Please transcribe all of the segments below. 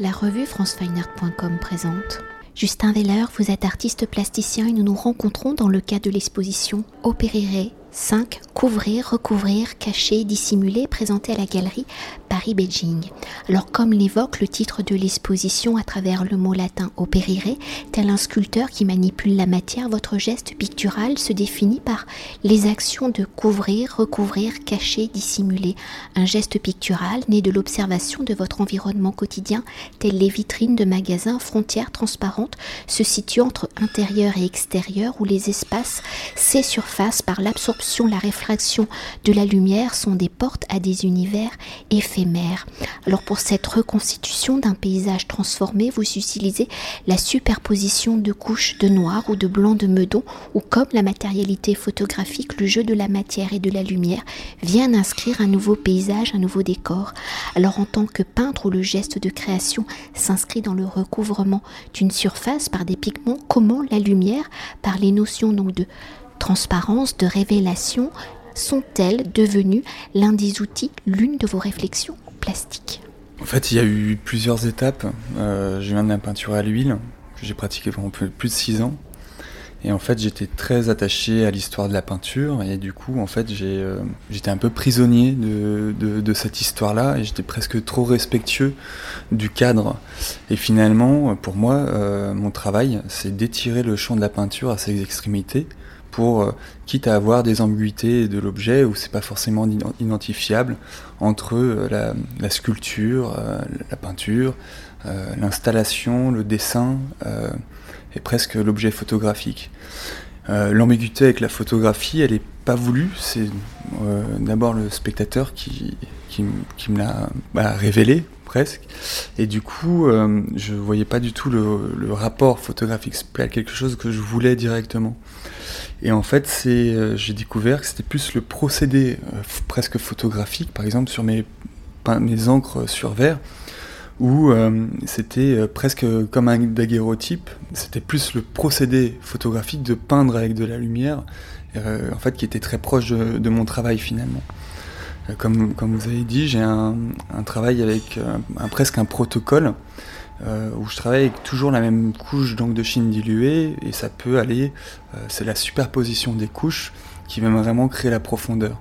La revue francefineart.com présente. Justin Veller, vous êtes artiste plasticien et nous nous rencontrons dans le cadre de l'exposition Opérire 5. Couvrir, recouvrir, cacher, dissimuler, présenté à la galerie Paris-Beijing. Alors comme l'évoque le titre de l'exposition à travers le mot latin opérire, tel un sculpteur qui manipule la matière, votre geste pictural se définit par les actions de couvrir, recouvrir, cacher, dissimuler. Un geste pictural né de l'observation de votre environnement quotidien, tel les vitrines de magasins, frontières transparentes se situent entre intérieur et extérieur où les espaces, ces surfaces par l'absorption la réfraction de la lumière sont des portes à des univers Alors pour cette reconstitution d'un paysage transformé, vous utilisez la superposition de couches de noir ou de blanc de meudon, ou comme la matérialité photographique, le jeu de la matière et de la lumière vient inscrire un nouveau paysage, un nouveau décor. Alors en tant que peintre le geste de création s'inscrit dans le recouvrement d'une surface par des pigments, comment la lumière, par les notions de transparence, de révélation, sont-elles devenues l'un des outils, l'une de vos réflexions plastiques En fait, il y a eu plusieurs étapes. Euh, viens de la peinture à l'huile, que j'ai pratiqué pendant plus de six ans. Et en fait, j'étais très attaché à l'histoire de la peinture. Et du coup, en fait, euh, j'étais un peu prisonnier de, cette histoire-là. Et j'étais presque trop respectueux du cadre. Et finalement, pour moi, euh, mon travail, c'est d'étirer le champ de la peinture à ses extrémités pour, euh, quitte à avoir des ambiguïtés de l'objet où c'est pas forcément identifiable entre euh, la, sculpture, euh, la peinture, l'installation, le dessin et presque l'objet photographique. L'ambiguïté avec la photographie, elle n'est pas voulue, c'est d'abord le spectateur qui, me l'a bah, révélé presque. Et du coup, je voyais pas du tout le, rapport photographique. C'est quelque chose que je voulais directement. Et en fait, c'est, euh, j'ai découvert que c'était plus le procédé euh, presque photographique, par exemple sur mes, mes encres sur verre, où euh, c'était presque comme un daguerreotype. C'était plus le procédé photographique de peindre avec de la lumière, en fait, qui était très proche de, mon travail finalement. Comme, vous avez dit, j'ai un, travail avec un, presque un protocole euh, où je travaille avec toujours la même couche donc de Chine diluée et ça peut aller, euh, c'est la superposition des couches qui va vraiment créer la profondeur.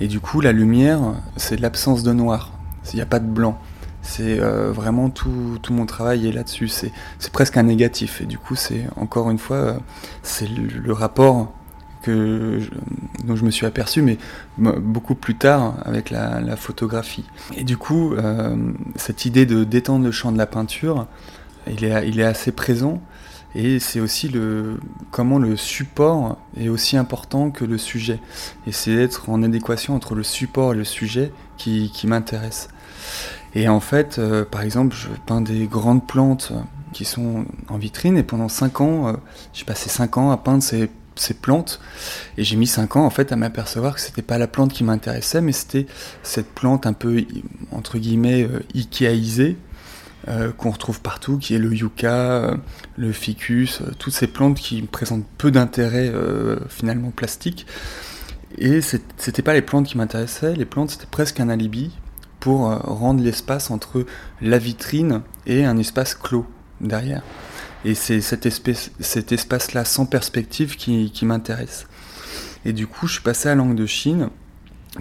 Et du coup, la lumière, c'est l'absence de noir, il n'y a pas de blanc. C'est euh, vraiment tout, tout, mon travail est là-dessus. C'est presque un négatif. Et du coup, c'est encore une fois, c'est le rapport dont je me suis aperçu, mais beaucoup plus tard avec la, photographie. Et du coup, euh, cette idée de détendre le champ de la peinture, il est, assez présent. Et c'est aussi le, comment le support est aussi important que le sujet. Et c'est d'être en adéquation entre le support et le sujet qui, qui m'intéresse. Et en fait, euh, par exemple, je peins des grandes plantes qui sont en vitrine et pendant 5 ans, euh, j'ai passé 5 ans à peindre ces ces plantes. Et j'ai mis 5 ans en fait à m'apercevoir que c'était pas la plante qui m'intéressait, mais c'était cette plante un peu entre guillemets euh, ikeaisée euh, qu'on retrouve partout, qui est le yucca, euh, le ficus, toutes ces plantes qui présentent peu d'intérêt finalement plastique. Et c'était pas les plantes qui m'intéressaient, les plantes c'était presque un alibi pour rendre l'espace entre la vitrine et un espace clos derrière. Et c'est cet, espace-là sans perspective qui, m'intéresse. Et du coup, je suis passé à langue de Chine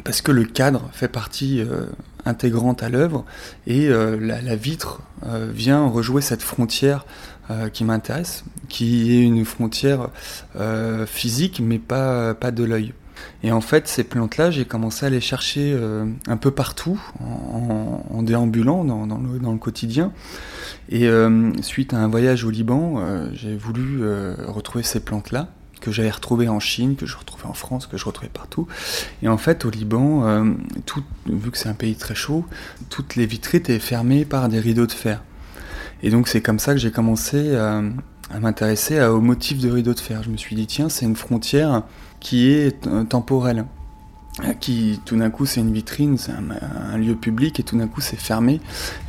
parce que le cadre fait partie euh, intégrante à l'œuvre et euh, la, vitre euh, vient rejouer cette frontière qui m'intéresse, qui est une frontière physique mais pas de l'œil. Et en fait, ces plantes-là, j'ai commencé à les chercher euh, un peu partout, en, déambulant dans, le, quotidien. Et euh, suite à un voyage au Liban, euh, j'ai voulu retrouver ces plantes-là, que j'avais retrouvées en Chine, que je retrouvais en France, que je retrouvais partout. Et en fait, au Liban, vu que c'est un pays très chaud, toutes les vitrines étaient fermées par des rideaux de fer. Et donc c'est comme ça que j'ai commencé à, m'intéresser aux motifs de rideaux de fer. Je me suis dit, tiens, c'est une frontière qui est euh, temporel qui tout d'un coup c'est une vitrine, c'est un, lieu public et tout d'un coup c'est fermé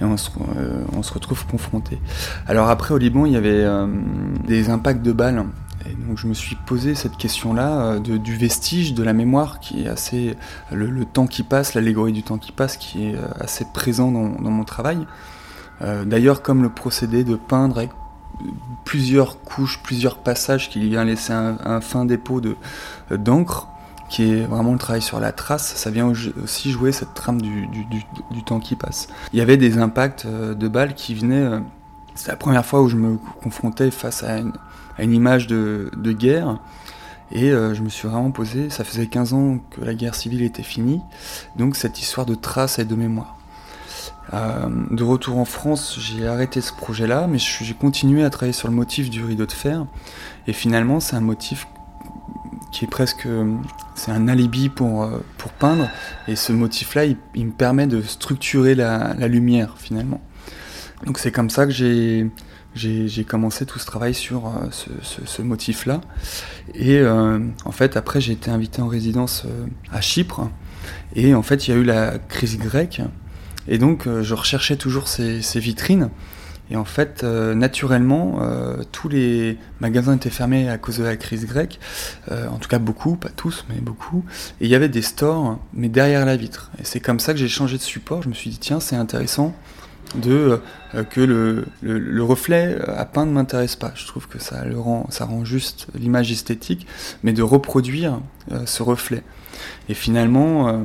et on se, euh, retrouve confronté. Alors après au Liban il y avait euh, des impacts de balles et donc je me suis posé cette question-là du vestige, de la mémoire qui est assez le, temps qui passe, l'allégorie du temps qui passe qui est assez présent dans, dans mon travail D'ailleurs, comme le procédé de peindre avec plusieurs couches, plusieurs passages qui vient laisser un, fin dépôt d'encre, qui est vraiment le travail sur la trace, ça vient aussi jouer cette trame du, temps qui passe. Il y avait des impacts de balles qui venaient. C'est la première fois où je me confrontais face à une, image de, guerre. Et je me suis vraiment posé, ça faisait 15 ans que la guerre civile était finie, donc cette histoire de trace et de mémoire. Euh, de retour en France, j'ai arrêté ce projet-là, mais j'ai continué à travailler sur le motif du rideau de fer. Et finalement, c'est un motif qui est presque, c'est un alibi pour, euh, pour peindre. Et ce motif-là, il, me permet de structurer la, lumière finalement. Donc c'est comme ça que j'ai j'ai commencé tout ce travail sur euh, ce, motif-là. Et en fait, après, j'ai été invité en résidence à Chypre. Et en fait, il y a eu la crise grecque. Et donc, euh, je recherchais toujours ces, vitrines. Et en fait, euh, naturellement, euh, tous les magasins étaient fermés à cause de la crise grecque. en tout cas, beaucoup, pas tous, mais beaucoup. Et il y avait des stores, mais derrière la vitre. Et c'est comme ça que j'ai changé de support. Je me suis dit, tiens, c'est intéressant de que le, le, reflet à peindre ne m'intéresse pas. Je trouve que ça le rend, ça rend juste l'image esthétique, mais de reproduire ce reflet. Et finalement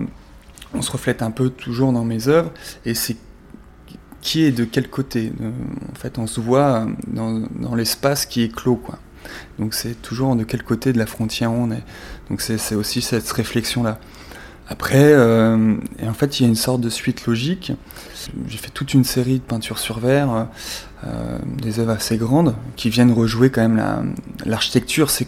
on se reflète un peu toujours dans mes œuvres, et c'est qui est de quel côté. En fait, on se voit dans, l'espace qui est clos, quoi. Donc c'est toujours de quel côté de la frontière on est. Donc c'est aussi cette réflexion-là. Après, euh, et en fait, il y a une sorte de suite logique. J'ai fait toute une série de peintures sur verre, euh, des œuvres assez grandes, qui viennent rejouer quand même l'architecture. c'est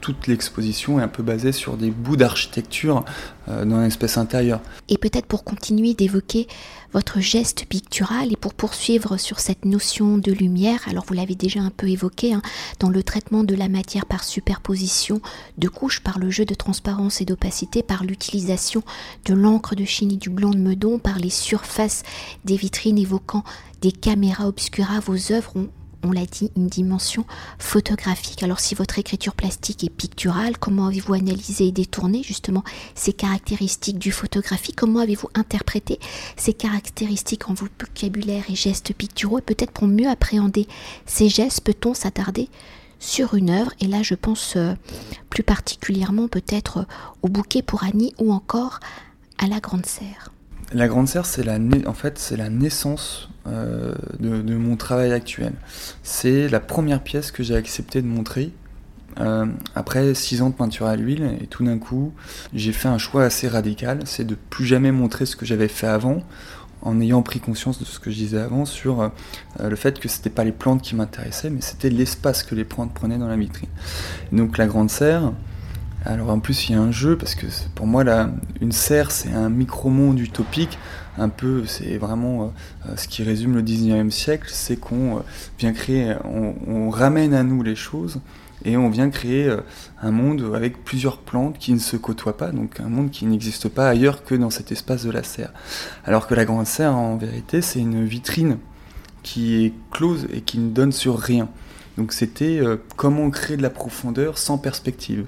toute l'exposition est un peu basée sur des bouts d'architecture euh, dans l'espace intérieur. Et peut-être pour continuer d'évoquer votre geste pictural et pour poursuivre sur cette notion de lumière, alors vous l'avez déjà un peu évoqué, hein, dans le traitement de la matière par superposition de couches, par le jeu de transparence et d'opacité, par l'utilisation de l'encre de Chine et du blanc de Meudon, par les surfaces des vitrines évoquant des caméras obscura, vos œuvres ont on l'a dit, une dimension photographique. Alors si votre écriture plastique est picturale, comment avez-vous analysé et détourné justement ces caractéristiques du photographie Comment avez-vous interprété ces caractéristiques en vocabulaire et gestes picturaux? Et peut-être pour mieux appréhender ces gestes, peut-on s'attarder sur une œuvre? Et là, je pense euh, plus particulièrement peut-être au bouquet pour Annie ou encore à la Grande Serre. La Grande Serre, c'est la, en fait, c'est la naissance euh, de, mon travail actuel. C'est la première pièce que j'ai accepté de montrer euh, après six ans de peinture à l'huile. Et tout d'un coup, j'ai fait un choix assez radical, c'est de plus jamais montrer ce que j'avais fait avant, en ayant pris conscience de ce que je disais avant sur euh, le fait que c'était pas les plantes qui m'intéressaient, mais c'était l'espace que les plantes prenaient dans la vitrine. Donc la Grande Serre, alors en plus il y a un jeu parce que pour moi là, une serre c'est un micro-monde utopique, un peu c'est vraiment euh, euh, ce qui résume le 19e siècle, c'est qu'on euh, vient créer, on, ramène à nous les choses et on vient créer un monde avec plusieurs plantes qui ne se côtoient pas, donc un monde qui n'existe pas ailleurs que dans cet espace de la serre. Alors que la grande serre en vérité c'est une vitrine qui est close et qui ne donne sur rien. Donc c'était comment créer de la profondeur sans perspective.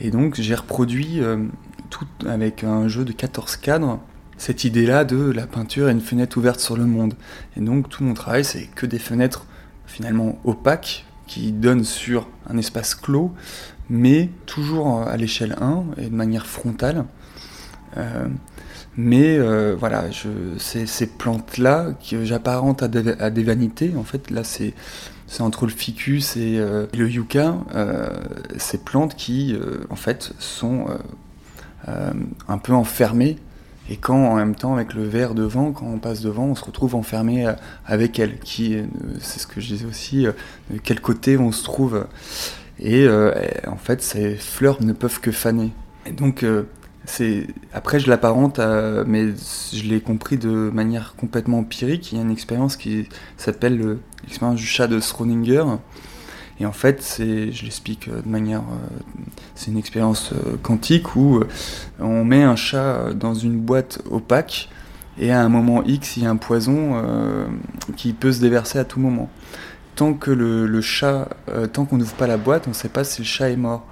Et donc j'ai reproduit euh, tout avec un jeu de 14 cadres cette idée-là de la peinture et une fenêtre ouverte sur le monde. Et donc tout mon travail, c'est que des fenêtres finalement opaques qui donnent sur un espace clos, mais toujours à l'échelle 1 et de manière frontale. Euh, mais euh, voilà, ces plantes-là que j'apparente à, des vanités, en fait, là c'est c'est entre le ficus et, euh, le yucca, euh, ces plantes qui, euh, en fait, sont un peu enfermées. Et quand, en même temps, avec le verre devant, quand on passe devant, on se retrouve enfermé avec elles. Qui, c'est ce que je disais aussi, de quel côté on se trouve. Et en fait, ces fleurs ne peuvent que faner. Et donc, après je l'apparente mais je l'ai compris de manière complètement empirique il y a une expérience qui s'appelle l'expérience du chat de Schrödinger. Et en fait c'est je l'explique de manière euh, c'est une expérience euh, quantique où euh, on met un chat dans une boîte opaque et à un moment X il y a un poison qui peut se déverser à tout moment. Tant que le, chat tant qu'on n'ouvre pas la boîte on ne sait pas si le chat est mort.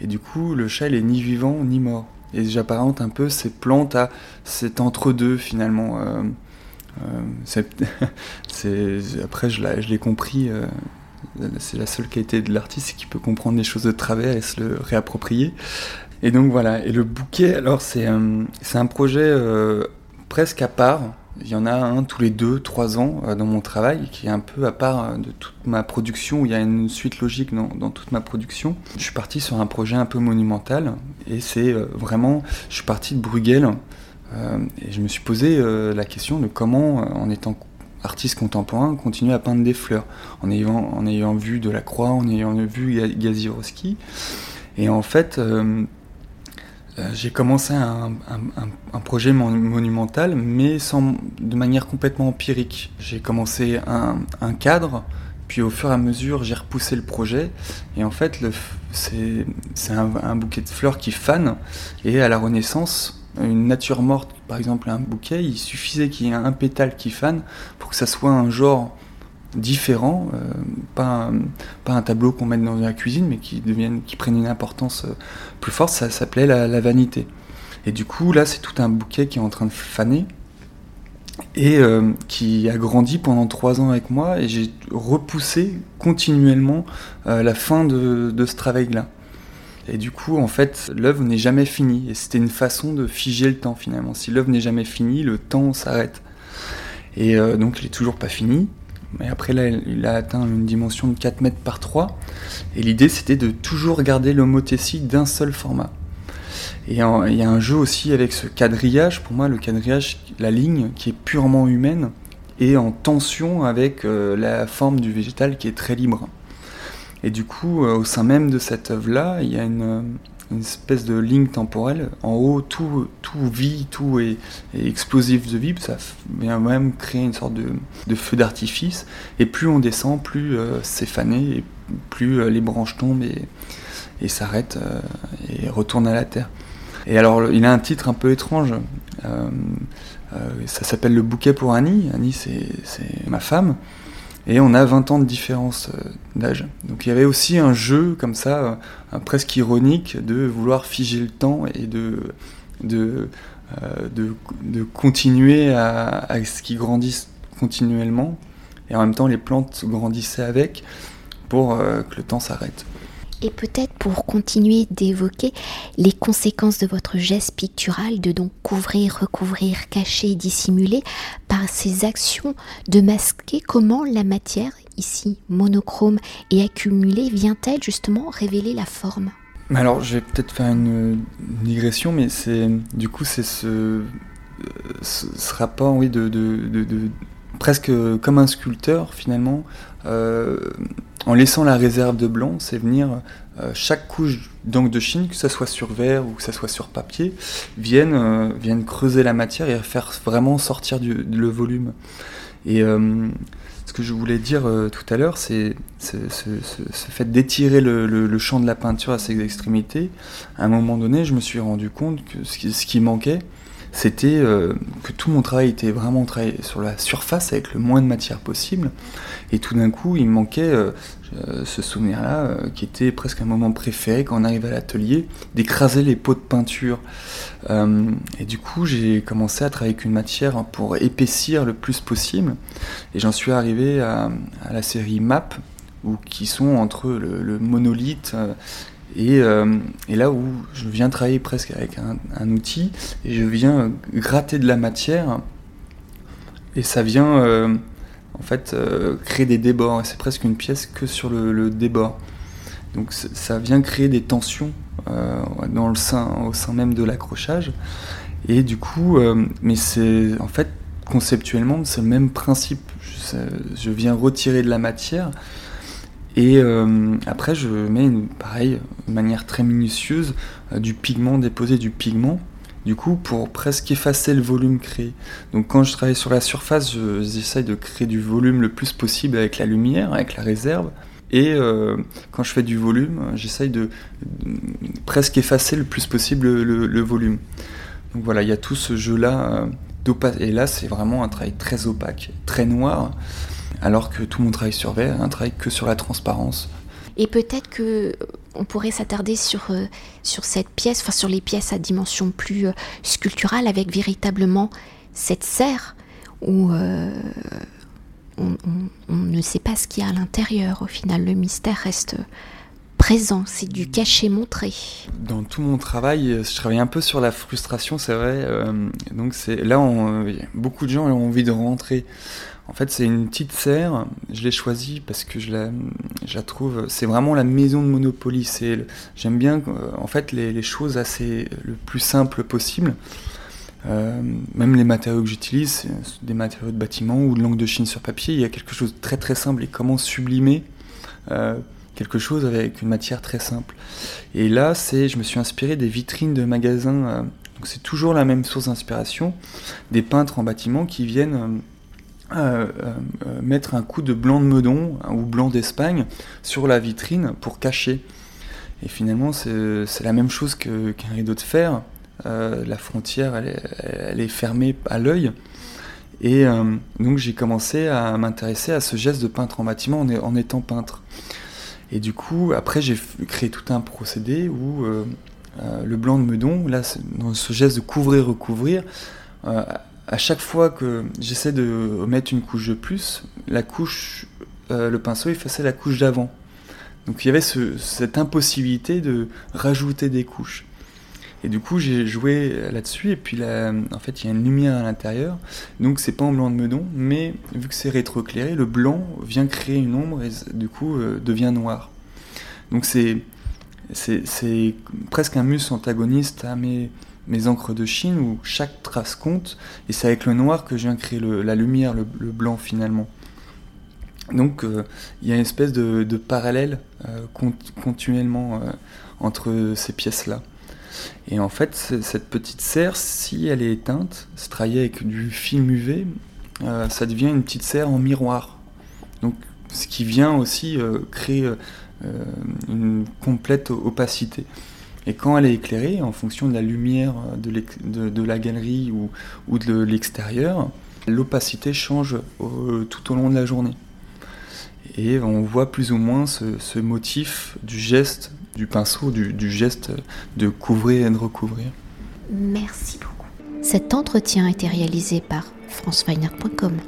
Et du coup le chat il est ni vivant ni mort. Et j'apparente un peu ces plantes à cet entre-deux finalement. Euh, après, je l'ai compris. c'est la seule qualité de l'artiste qui peut comprendre les choses de travers et se le réapproprier. Et donc voilà. Et le bouquet, alors c'est un projet presque à part il y en a un tous les deux, trois ans euh, dans mon travail, qui est un peu à part euh, de toute ma production, où il y a une suite logique dans, toute ma production. Je suis parti sur un projet un peu monumental, et c'est euh, vraiment, je suis parti de Bruegel, et je me suis posé la question de comment, en étant artiste contemporain, continuer à peindre des fleurs, en ayant, en ayant vu Delacroix, en ayant vu Gazirowski. Et en fait, euh, j'ai commencé un, projet monumental, mais sans, de manière complètement empirique. J'ai commencé un, cadre, puis au fur et à mesure, j'ai repoussé le projet. Et en fait, c'est un, bouquet de fleurs qui fane. Et à la Renaissance, une nature morte, par exemple un bouquet, il suffisait qu'il y ait un pétale qui fane pour que ça soit un genre différents, euh, pas, un, pas un tableau qu'on met dans la cuisine, mais qui, deviennent, qui prennent une importance euh, plus forte, ça s'appelait la, vanité. Et du coup, là, c'est tout un bouquet qui est en train de faner et euh, qui a grandi pendant trois ans avec moi, et j'ai repoussé continuellement la fin de ce travail-là. Et du coup, en fait, l'œuvre n'est jamais finie, et c'était une façon de figer le temps finalement. Si l'œuvre n'est jamais finie, le temps s'arrête. Et donc, il n'est toujours pas fini. Mais après, là, il a atteint une dimension de 4 mètres par 3. Et l'idée, c'était de toujours garder l'homothétie d'un seul format. Et il y a un jeu aussi avec ce quadrillage. Pour moi, le quadrillage, la ligne qui est purement humaine, et en tension avec euh, la forme du végétal qui est très libre. Et du coup, euh, au sein même de cette œuvre-là, il y a une, une espèce de ligne temporelle. En haut, tout, tout vit, tout est, explosif de vie, ça vient même créer une sorte de, feu d'artifice. Et plus on descend, plus euh, c'est fané, plus euh, les branches tombent et, et s'arrêtent euh, et retournent à la terre. Et alors, il a un titre un peu étrange. ça s'appelle Le bouquet pour Annie. Annie, c'est ma femme et on a 20 ans de différence euh, d'âge. Donc il y avait aussi un jeu comme ça, euh, presque ironique, de vouloir figer le temps et de, de, euh, continuer à, à, ce qui grandisse continuellement. Et en même temps, les plantes grandissaient avec pour que le temps s'arrête. Et peut-être pour continuer d'évoquer les conséquences de votre geste pictural de donc couvrir, recouvrir, cacher, dissimuler par ces actions de masquer comment la matière, ici monochrome et accumulée, vient-elle justement révéler la forme? Alors, je vais peut-être faire une, digression, mais c'est du coup c'est ce, ce, rapport, oui, de, de, presque comme un sculpteur finalement, euh, en laissant la réserve de blanc, c'est venir euh, chaque couche d'encre de Chine, que ce soit sur verre ou que ce soit sur papier, viennent, euh, creuser la matière et faire vraiment sortir le volume. Et ce que je voulais dire tout à l'heure, c'est ce, fait d'étirer le, champ de la peinture à ses extrémités. À un moment donné, je me suis rendu compte que ce qui manquait, c'était euh, que tout mon travail était vraiment sur la surface avec le moins de matière possible. Et tout d'un coup, il me manquait euh, euh, ce souvenir-là, qui était presque un moment préféré quand on arrive à l'atelier, d'écraser les pots de peinture. et du coup, j'ai commencé à travailler avec une matière pour épaissir le plus possible. Et j'en suis arrivé à, la série MAP, qui sont entre le monolithe euh, et, là où je viens travailler presque avec un, outil je viens gratter de la matière et ça vient euh, en fait euh, créer des débords. C'est presque une pièce que sur le, débord. Donc ça vient créer des tensions dans le sein, au sein même de l'accrochage. Et du coup, mais c'est en fait conceptuellement c'est le même principe. je viens retirer de la matière et euh, après, je mets, pareil, de manière très minutieuse, euh, du pigment, déposer du pigment, du coup, pour presque effacer le volume créé. Donc quand je travaille sur la surface, j'essaye de créer du volume le plus possible avec la lumière, avec la réserve. Et euh, quand je fais du volume, j'essaye de, presque effacer le plus possible le, volume. Donc voilà, il y a tout ce jeu-là. et là, c'est vraiment un travail très opaque, très noir alors que tout mon travail sur verre un travail que sur la transparence. Et peut-être que euh, on pourrait s'attarder sur, euh, sur cette pièce, enfin sur les pièces à dimension plus euh, sculpturale, avec véritablement cette serre où on, ne sait pas ce qu'il y a à l'intérieur. Au final, le mystère reste présent, c'est du cachet montré. Dans tout mon travail, je travaille un peu sur la frustration, c'est vrai. donc c'est là, on, beaucoup de gens ont envie de rentrer en fait, c'est une petite serre. Je l'ai choisie parce que je la, je trouve. C'est vraiment la maison de Monopoly. J'aime bien, euh, en fait, les, choses assez le plus simple possible. Euh, même les matériaux que j'utilise, des matériaux de bâtiment ou de langue de Chine sur papier. Il y a quelque chose de très très simple. Et comment sublimer euh, quelque chose avec une matière très simple? Et là, c'est, je me suis inspiré des vitrines de magasins. c'est toujours la même source d'inspiration. Des peintres en bâtiment qui viennent euh, euh, mettre un coup de blanc de Meudon hein, ou blanc d'Espagne sur la vitrine pour cacher. Et finalement, c'est la même chose qu'un rideau de fer. Euh, la frontière, elle est, fermée à l'œil. Et donc, j'ai commencé à m'intéresser à ce geste de peintre en bâtiment en, en, étant peintre. Et du coup, après, j'ai créé tout un procédé où le blanc de Meudon, là, dans ce geste de couvrir-recouvrir, à chaque fois que j'essaie de mettre une couche de plus, la couche, euh, le pinceau effaçait la couche d'avant. Donc il y avait cette impossibilité de rajouter des couches. Et du coup, j'ai joué là-dessus, et puis en fait, il y a une lumière à l'intérieur. Donc c'est pas en blanc de meudon, mais vu que c'est rétroéclairé, le blanc vient créer une ombre et du coup euh, devient noir. Donc c'est presque un mus antagoniste à mes mes encres de Chine où chaque trace compte, et c'est avec le noir que je viens créer la lumière, le, blanc finalement. Donc euh, il y a une espèce de, parallèle euh, continuellement euh, entre ces pièces-là. Et en fait, cette petite serre, si elle est éteinte, c'est avec du film UV, ça devient une petite serre en miroir. Donc ce qui vient aussi créer une complète opacité. Et quand elle est éclairée, en fonction de la lumière de, la galerie ou, de l'extérieur, l'opacité change tout au long de la journée. Et on voit plus ou moins ce, motif du geste du pinceau, du, du, geste de couvrir et de recouvrir. Merci beaucoup. Cet entretien a été réalisé par franceweiner.com.